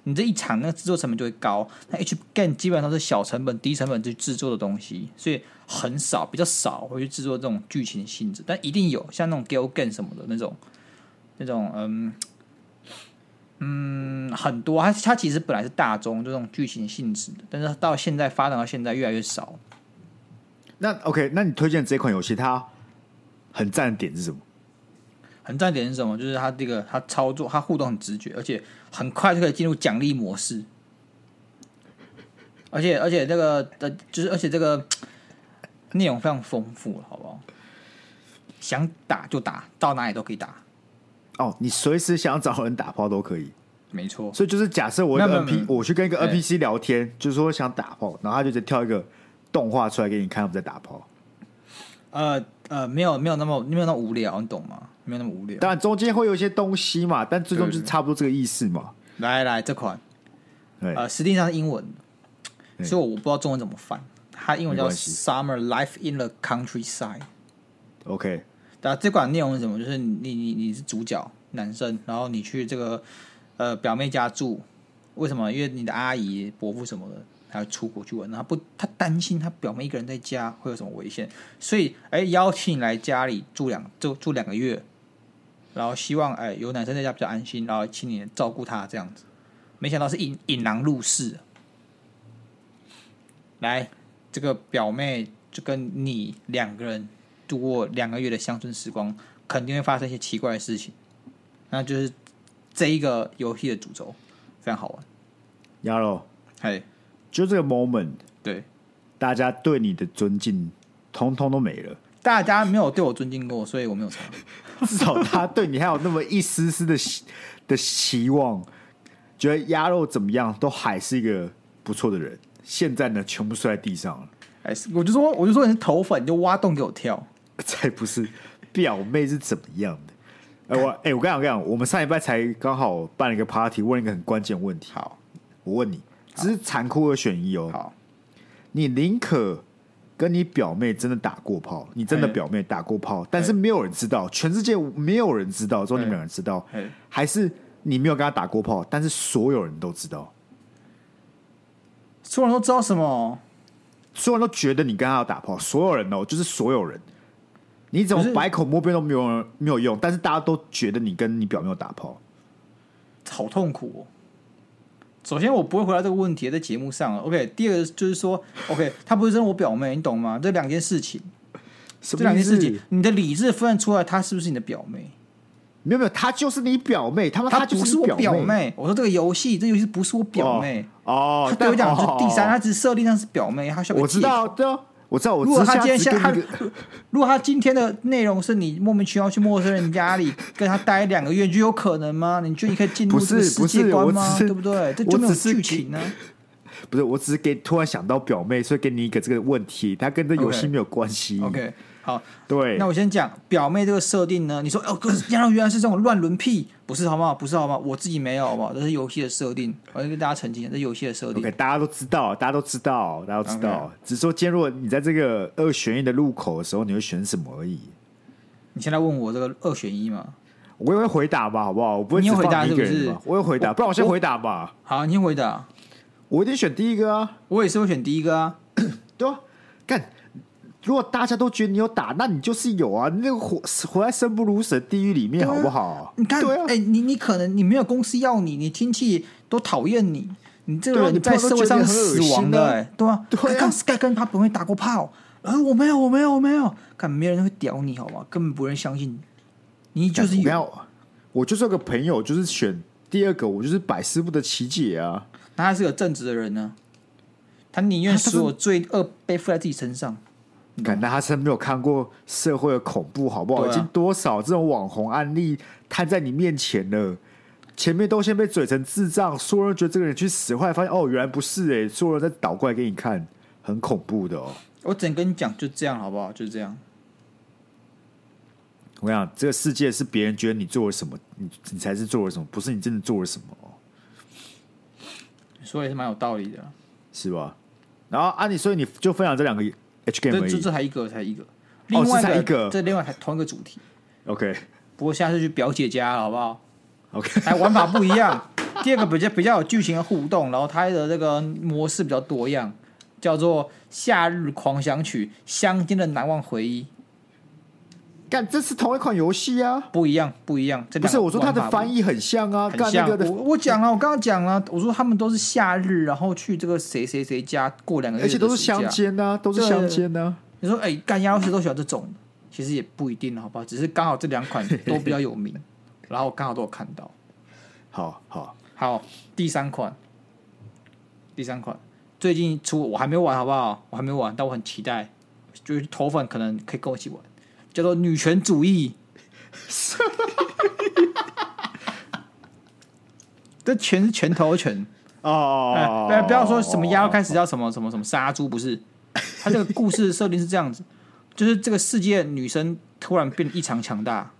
S1: 你这一场那个制作成本就会高，那 H game 基本上都是小成本、低成本去制作的东西，所以很少、比较少会去制作这种剧情性质，但一定有像那种 gal game 什么的那种、那种嗯嗯很多，它它其实本来是大众这种剧情性质的，但是到现在发展到现在越来越少。
S2: 那 OK，那你推荐这款游戏它很赞的点是什么？
S1: 很赞点是什么？就是它这个它操作，它互动很直觉，而且很快就可以进入奖励模式。而且而且这个的，就是而且这个内容非常丰富了，好不好？想打就打，到哪里都可以打。
S2: 哦，你随时想找人打炮都可以，
S1: 没错。
S2: 所以就是假设我一个 NP，我去跟一个 NPC 聊天，就是说想打炮，然后他就直接跳一个动画出来给你看，我们在打炮。
S1: 呃呃，没有没有那么没有那么无聊，你懂吗？没有那么无聊。
S2: 当然中间会有一些东西嘛，但最终就是差不多这个意思嘛。
S1: 来来，这款，呃，实际上是英文，所以我不知道中文怎么翻。它英文叫《Summer Life in the Countryside》。
S2: OK，
S1: 那这款内容是什么？就是你你你是主角男生，然后你去这个呃表妹家住，为什么？因为你的阿姨、伯父什么的，他要出国去玩，他不，他担心他表妹一个人在家会有什么危险，所以哎邀请你来家里住两住住两个月，然后希望哎有男生在家比较安心，然后请你照顾他这样子。没想到是引引狼入室，来这个表妹就跟你两个人。度过两个月的乡村时光，肯定会发生一些奇怪的事情。那就是这一个游戏的主轴，非常好玩。
S2: 亚罗，
S1: 嘿，
S2: 就这个 moment，
S1: 对，
S2: 大家对你的尊敬，通通都没了。
S1: 大家没有对我尊敬过，所以我没有差。
S2: 至少他对你还有那么一丝丝的希的希望，觉得鸭肉怎么样，都还是一个不错的人。现在呢，全部摔在地上了。
S1: 哎，我就说，我就说你是头粉，你就挖洞给我跳。
S2: 才不是表妹是怎么样的？哎、欸，我哎、欸，我跟你讲，我跟你讲，我们上礼拜才刚好办了一个 party，问一个很关键问题。
S1: 好，
S2: 我问你，只是残酷二选一哦。
S1: 好，
S2: 你宁可跟你表妹真的打过炮，你真的表妹打过炮，但是没有人知道，全世界没有人知道，只有你们两人知道，还是你没有跟他打过炮，但是所有人都知道？
S1: 所有人都知道什么？
S2: 所有人都觉得你跟他要打炮，所有人哦，就是所有人。你怎么百口莫辩都没有没有用，但是大家都觉得你跟你表妹有打炮，
S1: 好痛苦哦。首先，我不会回答这个问题在节目上。OK，第二个就是说，OK，她不是我表妹，你懂吗？这两件事情，这两件事情，你的理智分出来，她是不是你的表妹？
S2: 没有没有，她就是你表妹，他们她
S1: 不是我表妹。我说这个游戏，这游戏不是我表妹
S2: 哦。
S1: 他对我讲是第三，他只是设定上是表妹，他需要
S2: 我知道，对。我知道，我
S1: 如果他今天下他，如果他今天的内容是你莫名其妙去陌生人家里跟他待两个月，就有可能吗？你就你可以进入这个世界观吗？对不对？这就没有剧情呢。
S2: 不是，我只是给突然想到表妹，所以给你一个这个问题，它跟这游戏没有关系。
S1: OK。好，
S2: 对，
S1: 那我先讲表妹这个设定呢。你说哦，可是原来是这种乱伦癖，不是好不好？不是好不好？我自己没有好不好？这是游戏的设定，我要跟大家澄清，这是游戏的设定。
S2: OK，大家都知道，大家都知道，大家都知道。只是说，今天如果你在这个二选一的路口的时候，你会选什么而已。
S1: 你现在问我这个二选一吗？
S2: 我也会回答吧，好不好？我不会只放一个人吧？我会回答，不然我先回答吧。
S1: 好，你先回答。
S2: 我一定选第一个啊！
S1: 我也是会选第一个啊。
S2: 对啊，干。如果大家都觉得你有打，那你就是有啊！你那个活活在生不如死的地狱里面，好不好？啊、
S1: 你看，哎、啊欸，你你可能你没有公司要你，你亲戚都讨厌你，你这个人在社会上死亡的、欸，对啊，对啊。Sky 跟他本会打过炮，然后我没有，我没有，我没有，看没人会屌你，好吧？根本不人相信你，你就是有。有
S2: 我就是有个朋友，就是选第二个，我就是百思不得其解啊。
S1: 那他是个正直的人呢，他宁愿所有罪恶背负在自己身上。
S2: 感觉他是没有看过社会的恐怖，好不好？啊、已经多少这种网红案例摊在你面前了，前面都先被嘴成智障，所有人觉得这个人去死，后来发现哦，原来不是哎，所有人在倒过来给你看，很恐怖的哦。
S1: 我只能跟你讲，就这样好不好？就这样。
S2: 我跟你讲，这个世界是别人觉得你做了什么，你你才是做了什么，不是你真的做了什么哦。
S1: 说也是蛮有道理的，
S2: 是吧？然后啊，你所以你就分享这两个。H game
S1: 这这这才一个，才一个，另外一个，这另外还同一个主题。
S2: OK，
S1: 不过下次去表姐家好不好
S2: ？OK，
S1: 还玩法不一样。第二个比较比较有剧情的互动，然后它的这个模式比较多样，叫做《夏日狂想曲》，乡间的难忘回忆。
S2: 干，这是同一款游戏啊？
S1: 不一样，不一样。这
S2: 不是我说它的翻译很像啊，
S1: 很像。我我讲了，我刚刚讲了，我说他们都是夏日，然后去这个谁谁谁家过两个月，
S2: 而且都是乡间啊，都是乡间啊。
S1: 你说，哎，干鸭肉谁都喜欢这种，其实也不一定，好不好？只是刚好这两款都比较有名，然后我刚好都有看到。
S2: 好好
S1: 好，第三款，第三款最近出，我还没玩，好不好？我还没玩，但我很期待，就是头粉可能可以跟我一起玩。叫做女权主义，这拳是拳头拳。
S2: 哦，
S1: 不要不要说什么鸭开始叫什么什么什么杀猪，不是？他这个故事设定是这样子：就是这个世界女生突然变得异常强大，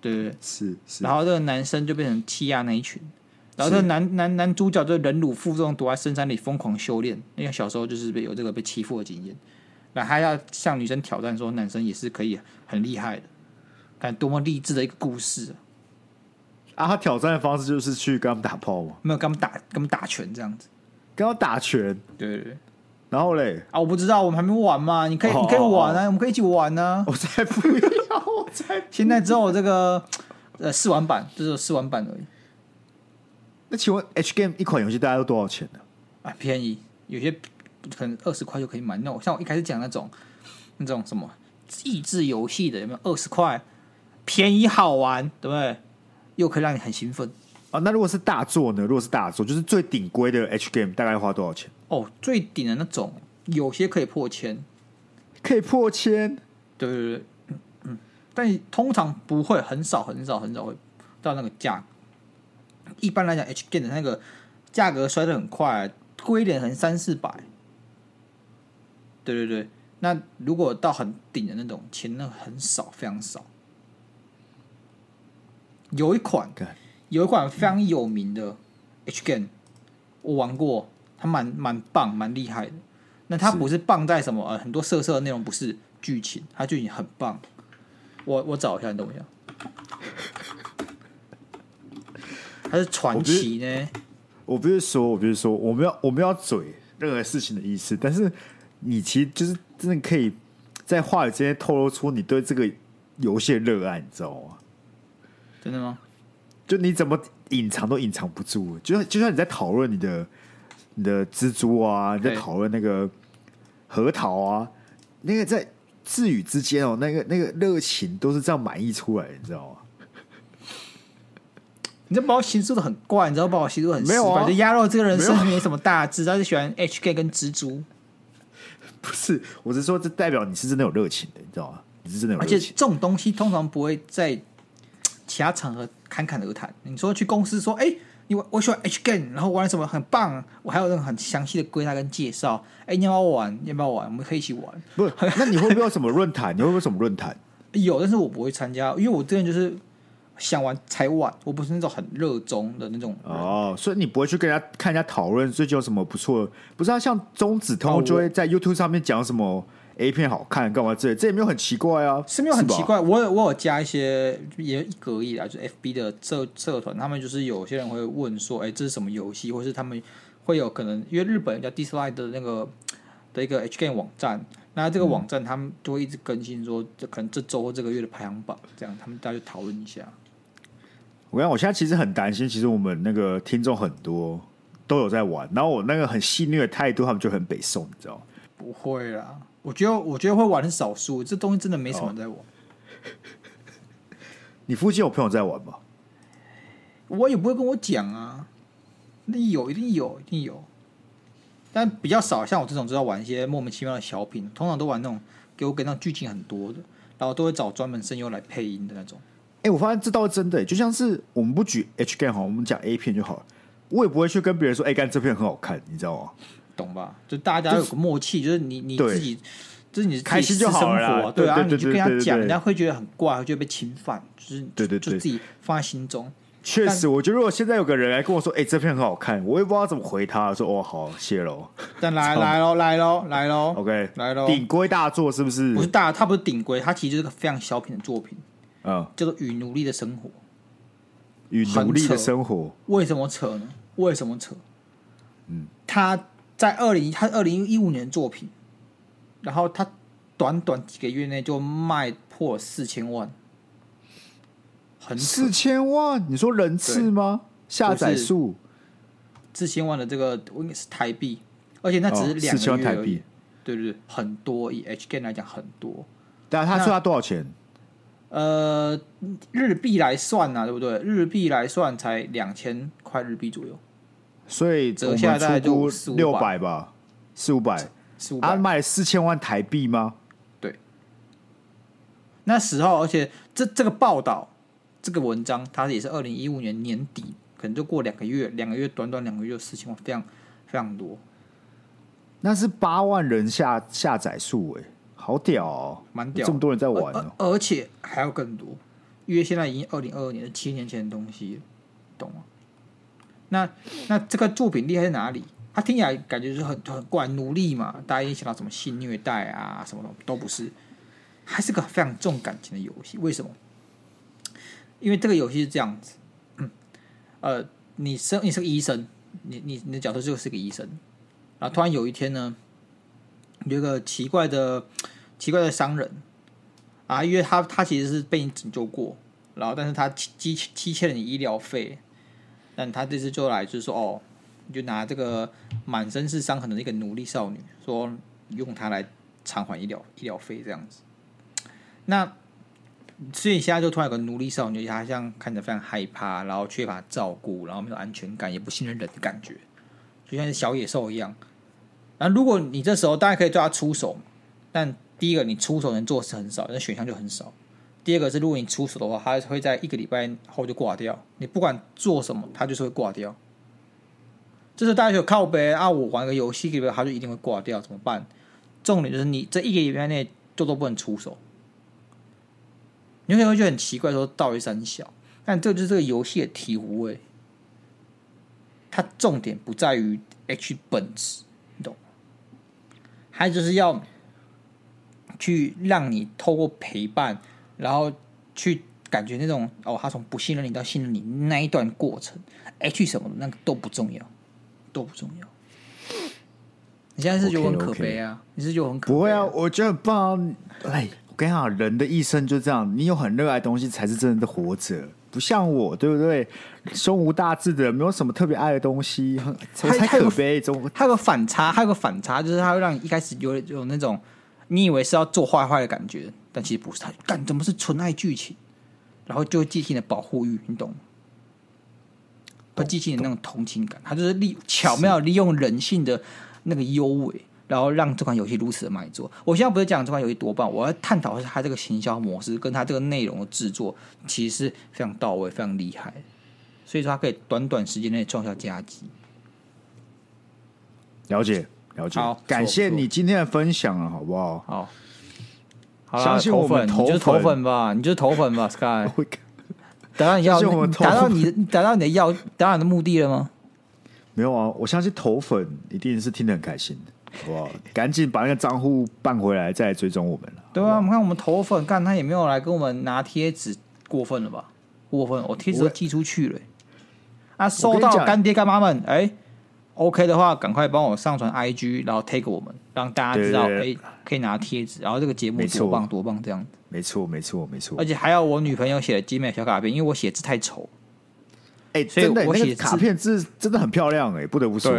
S1: 对对对，
S2: 是是，
S1: 然后这个男生就变成欺压那一群，然后这个男男男主角就忍辱负重，躲在深山里疯狂修炼，因为小时候就是被有这个被欺负的经验，那还要向女生挑战说男生也是可以很厉害的，看多么励志的一个故事啊！
S2: 啊，他挑战的方式就是去跟他们打炮吗？
S1: 没有，跟他们打，跟他们打拳这样子，
S2: 跟他打拳，
S1: 对对对。
S2: 然后嘞
S1: 啊，我不知道，我们还没玩嘛，你可以，哦、你可以玩啊，哦、我们可以一起玩呢、啊。
S2: 我才不要，我才
S1: 现在只有这个呃试玩版，就是试玩版而已。
S2: 那请问 H game 一款游戏大概要多少钱呢？
S1: 啊，便宜，有些可能二十块就可以买。那种像我一开始讲那种那种什么益智游戏的，有没有二十块？便宜好玩，对不对？又可以让你很兴奋
S2: 啊。那如果是大作呢？如果是大作，就是最顶规的 H game，大概要花多少钱？
S1: 哦，最顶的那种，有些可以破千，
S2: 可以破千。
S1: 对对对，嗯嗯，但通常不会，很少很少很少会到那个价。一般来讲，H game 的那个价格摔得很快，贵一点可能三四百。对对对，那如果到很顶的那种，钱那很少，非常少。有一款，有一款非常有名的 H game，我玩过。它蛮蛮棒，蛮厉害的。那它不是棒在什么？呃，很多色色的内容不是剧情，它剧情很棒。我我找一下，你等我一下。它是传奇呢。
S2: 我不是说，我不是说，我没有我没有嘴任何事情的意思。但是你其实就是真的可以在话语之间透露出你对这个游戏的热爱，你知道吗？
S1: 真的吗？
S2: 就你怎么隐藏都隐藏不住，就就像你在讨论你的。你的蜘蛛啊，你在讨论那个核桃啊，那个在字语之间哦，那个那个热情都是这样满溢出来的，你知道吗？
S1: 你这把我形容的很怪，你知道把我形容很
S2: 没有啊？
S1: 鸭肉这个人生没什么大志，他是喜欢 HK 跟蜘蛛。
S2: 不是，我是说这代表你是真的有热情的，你知道吗？你是真的有热情，
S1: 而且这种东西通常不会在其他场合侃侃而谈。你说去公司说，哎、欸。因为我喜欢 H game，然后玩什么很棒，我还有那种很详细的归纳跟介绍。哎，你要不要玩？你要不要玩？我们可以一起玩。
S2: 不是，那你会不会有什么论坛？你会不会有什么论坛？
S1: 有，但是我不会参加，因为我这人就是想玩才玩，我不是那种很热衷的那种。
S2: 哦，所以你不会去跟人家看人家讨论最近有什么不错的？不是啊，像中子通就会在 YouTube 上面讲什么。A 片好看干嘛？之类这也没有很奇怪啊，
S1: 是没有很奇怪。我有我有加一些也一个而已啦，就 FB 的社社团，他们就是有些人会问说，哎、欸，这是什么游戏？或是他们会有可能，因为日本叫 Dislike 的那个的一个 H game 网站，那这个网站他们都会一直更新说，这可能这周或这个月的排行榜，这样他们大家就讨论一下。
S2: 我讲，我现在其实很担心，其实我们那个听众很多都有在玩，然后我那个很戏虐的态度，他们就很北宋，你知道？
S1: 不会啦。我觉得，我觉得会玩很少数，这东西真的没什么人在玩。
S2: 你附近有朋友在玩吗？
S1: 我也不会跟我讲啊。那有，一定有，一定有，但比较少。像我这种，知道玩一些莫名其妙的小品，通常都玩那种给我给那种剧情很多的，然后都会找专门声优来配音的那种。
S2: 哎、欸，我发现这倒是真的，就像是我们不举 H game 好，我们讲 A 片就好了。我也不会去跟别人说，哎、欸，干这片很好看，你知道吗？
S1: 懂吧？就大家有个默契，就是你你自己，就是你
S2: 开心就好了。
S1: 对啊，你就跟他讲，人家会觉得很怪，会觉得被侵犯，就是对对对，就自己放在心中。
S2: 确实，我觉得如果现在有个人来跟我说：“哎，这片很好看”，我也不知道怎么回他。说：“哦，好，谢喽。”
S1: 但来 来喽，来喽，来喽
S2: ，OK，
S1: 来喽。
S2: 顶规大作是不是？
S1: 不是大，它不是顶规，它其实就是个非常小品的作品。嗯，叫做《与奴隶的生活》。
S2: 与奴隶的生活，
S1: 为什么扯呢？为什么扯？嗯，他。在二零，他二零一五年的作品，然后他短短几个月内就卖破四千万，很
S2: 四千万？你说人次吗？下载数？
S1: 四千万的这个应该是台币，而且那只是两个月而已。对对对，很多，以 H game 来讲很多。
S2: 但他说他多少钱？
S1: 呃，日币来算啊，对不对？日币来算才两千块日币左右。
S2: 所以折下来大概就六百吧，四五百，四五百，他卖四千万台币吗？
S1: 对，那时候，而且这这个报道，这个文章，它也是二零一五年年底，可能就过两个月，两个月短短两个月四千万，非常非常多。
S2: 那是八万人下下载数，哎，好屌哦，
S1: 蛮屌，
S2: 这么多人在玩哦，
S1: 而，而且还要更多，因为现在已经二零二二年的七年前的东西，懂吗？那那这个作品厉害在哪里？他听起来感觉就是很很怪，奴隶嘛，大家一想到什么性虐待啊，什么的都不是，还是个非常重感情的游戏。为什么？因为这个游戏是这样子，嗯，呃，你生你是个医生，你你你的角色就是个医生，然后突然有一天呢，有一个奇怪的奇怪的商人啊，因为他他其实是被你拯救过，然后但是他积积欠了你医疗费，但他这次就来就是说哦。你就拿这个满身是伤痕的一个奴隶少女，说用她来偿还医疗医疗费这样子。那所以现在就突然有个奴隶少女，她像看着非常害怕，然后缺乏照顾，然后没有安全感，也不信任人的感觉，就像是小野兽一样。那如果你这时候当然可以对她出手，但第一个你出手能做的事很少，那选项就很少。第二个是如果你出手的话，它会在一个礼拜后就挂掉。你不管做什么，它就是会挂掉。就是大家就靠背啊！我玩个游戏，里边他就一定会挂掉，怎么办？重点就是你这一个礼拜内就都不能出手。你可能会觉得很奇怪，说到底三小，但这就是这个游戏的醍醐味。它重点不在于 H 本质，你懂吗？还就是要去让你透过陪伴，然后去感觉那种哦，他从不信任你到信任你那一段过程，H 什么的那个都不重要。都不重要。你现在是觉得很可悲啊？Okay, okay. 你是觉得很可悲、啊？
S2: 不会啊，我觉得很棒。哎，我跟你讲，人的一生就这样，你有很热爱的东西才是真正的活着，不像我，对不对？胸无大志的，没有什么特别爱的东西，才才可悲。
S1: 还有，还有个反差，还有个反差，就是他会让你一开始有有那种你以为是要做坏坏的感觉，但其实不是。他干怎么是纯爱剧情？然后就会激起你的保护欲，你懂吗？会激起你那种同情感，他就是利巧妙利用人性的那个优美，然后让这款游戏如此的卖座。我现在不是讲这款游戏多棒，我要探讨的是它这个行销模式跟它这个内容的制作，其实是非常到位、非常厉害。所以说，它可以短短时间内创下佳绩。
S2: 了解，了解。好，感谢你今天的分享了，好不好？
S1: 好，好，相信我们，你就是头粉吧，你就是头粉吧，Sky。达到你要达到你达到你的要达到你的目的了吗？
S2: 没有啊，我相信投粉一定是听得很开心的，好不好？赶紧把那个账户办回来，再来追踪我们了。
S1: 对啊，我们看我们投粉，干他也没有来跟我们拿贴纸，过分了吧？过分，我贴纸都寄出去了。啊，收到干爹干妈们，哎、欸、，OK 的话，赶快帮我上传 IG，然后 take 我们，让大家知道，哎、欸，可以拿贴纸，然后这个节目多棒多棒这样子。
S2: 没错，没错，没错。
S1: 而且还有我女朋友写的精美小卡片，因为我写字太丑。
S2: 哎、欸，所以我写卡片字真的很漂亮哎、欸，不得不说。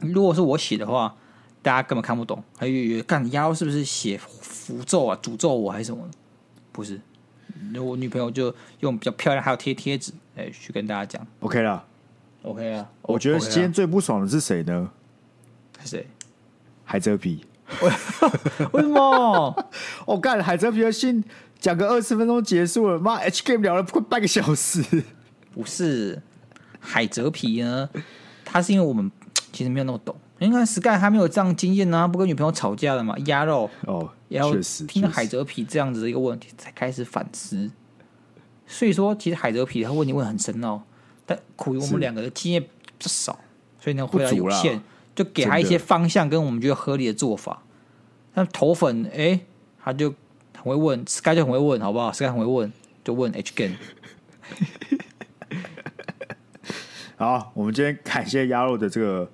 S1: 如果是我写的话，大家根本看不懂。还有干妖是不是写符咒啊？诅咒我还是什么？不是，我女朋友就用比较漂亮，还有贴贴纸，哎、欸，去跟大家讲。
S2: OK 了
S1: ，OK 啊。
S2: 我觉得今天最不爽的是谁呢？
S1: 是谁？
S2: 海蜇皮。
S1: 为什么？
S2: 我 干、哦、海蜇皮的信讲个二十分钟结束了，妈，H game 聊了快半个小时。
S1: 不是海蜇皮呢？他是因为我们 其实没有那么懂。你看 Sky 还没有这样经验呢、啊，不跟女朋友吵架了嘛？鸭肉
S2: 哦，
S1: 然后听到海蜇皮这样子的一个问题，才开始反思。所以说，其实海蜇皮他问题问很深奥，但苦于我们两个的经验不少，所以呢回答有限。就给他一些方向，跟我们觉得合理的做法。那头粉，哎、欸，他就很会问，Sky 就很会问，好不好？Sky 很会问，就问 H game。
S2: 好，我们今天感谢鸭肉的这个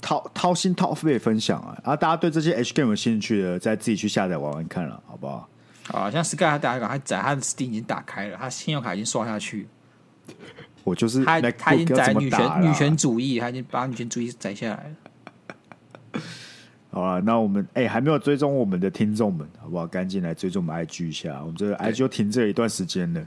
S2: 掏掏心掏肺的分享啊！然后大家对这些 H game 有兴趣的，再自己去下载玩玩看了，好不好？
S1: 啊，像 Sky 他打开，他载他的 Steam 已经打开了，他信用卡已经刷下去。
S2: 我就是
S1: 他，他已经载女权女权主义，他已经把女权主义载下来了。
S2: 好了，那我们哎、欸，还没有追踪我们的听众们，好不好？赶紧来追踪我们 IG 一下，我们这个 IG 就停这一段时间了。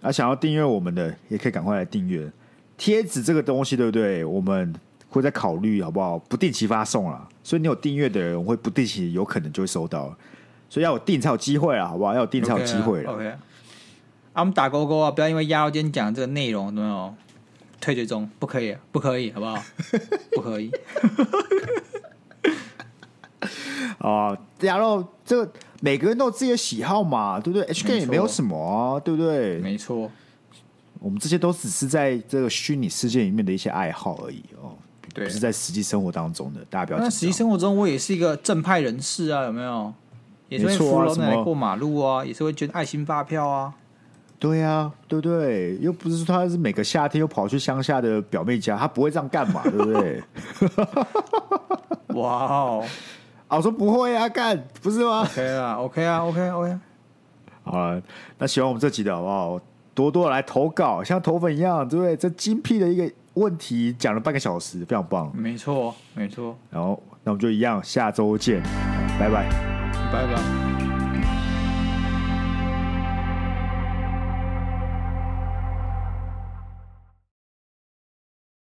S2: 啊，想要订阅我们的，也可以赶快来订阅。贴纸这个东西，对不对？我们会在考虑，好不好？不定期发送了，所以你有订阅的人，我会不定期有可能就会收到，所以要有订才有机会啊，好不好？要有订才有机会了。
S1: OK, 啊 okay. 啊，我们打勾勾啊！不要因为鸭肉今天讲这个内容，有没有退追踪？不可以，不可以，好不好？不可以。
S2: 啊，然后这个每个人都有自己的喜好嘛，对不对？H K 也没有什么啊，对不对？
S1: 没错，
S2: 我们这些都只是在这个虚拟世界里面的一些爱好而已哦，
S1: 对，
S2: 不是在实际生活当中的。大家不要。
S1: 那实际生活中，我也是一个正派人士啊，有没有？也是会扶老奶奶过马路啊，也是会捐爱心发票啊。
S2: 对呀、啊，对不对？又不是说他是每个夏天又跑去乡下的表妹家，他不会这样干嘛，对不对？
S1: 哇哦！
S2: 啊，我说不会啊，干不是吗
S1: ？OK 啊，OK 啊，OK OK。
S2: 好了，那喜欢我们这集的好不好？多多来投稿，像投粉一样，对不对？这精辟的一个问题讲了半个小时，非常棒。
S1: 没错，没错。
S2: 然后，那我们就一样，下周见，拜拜，
S1: 拜拜。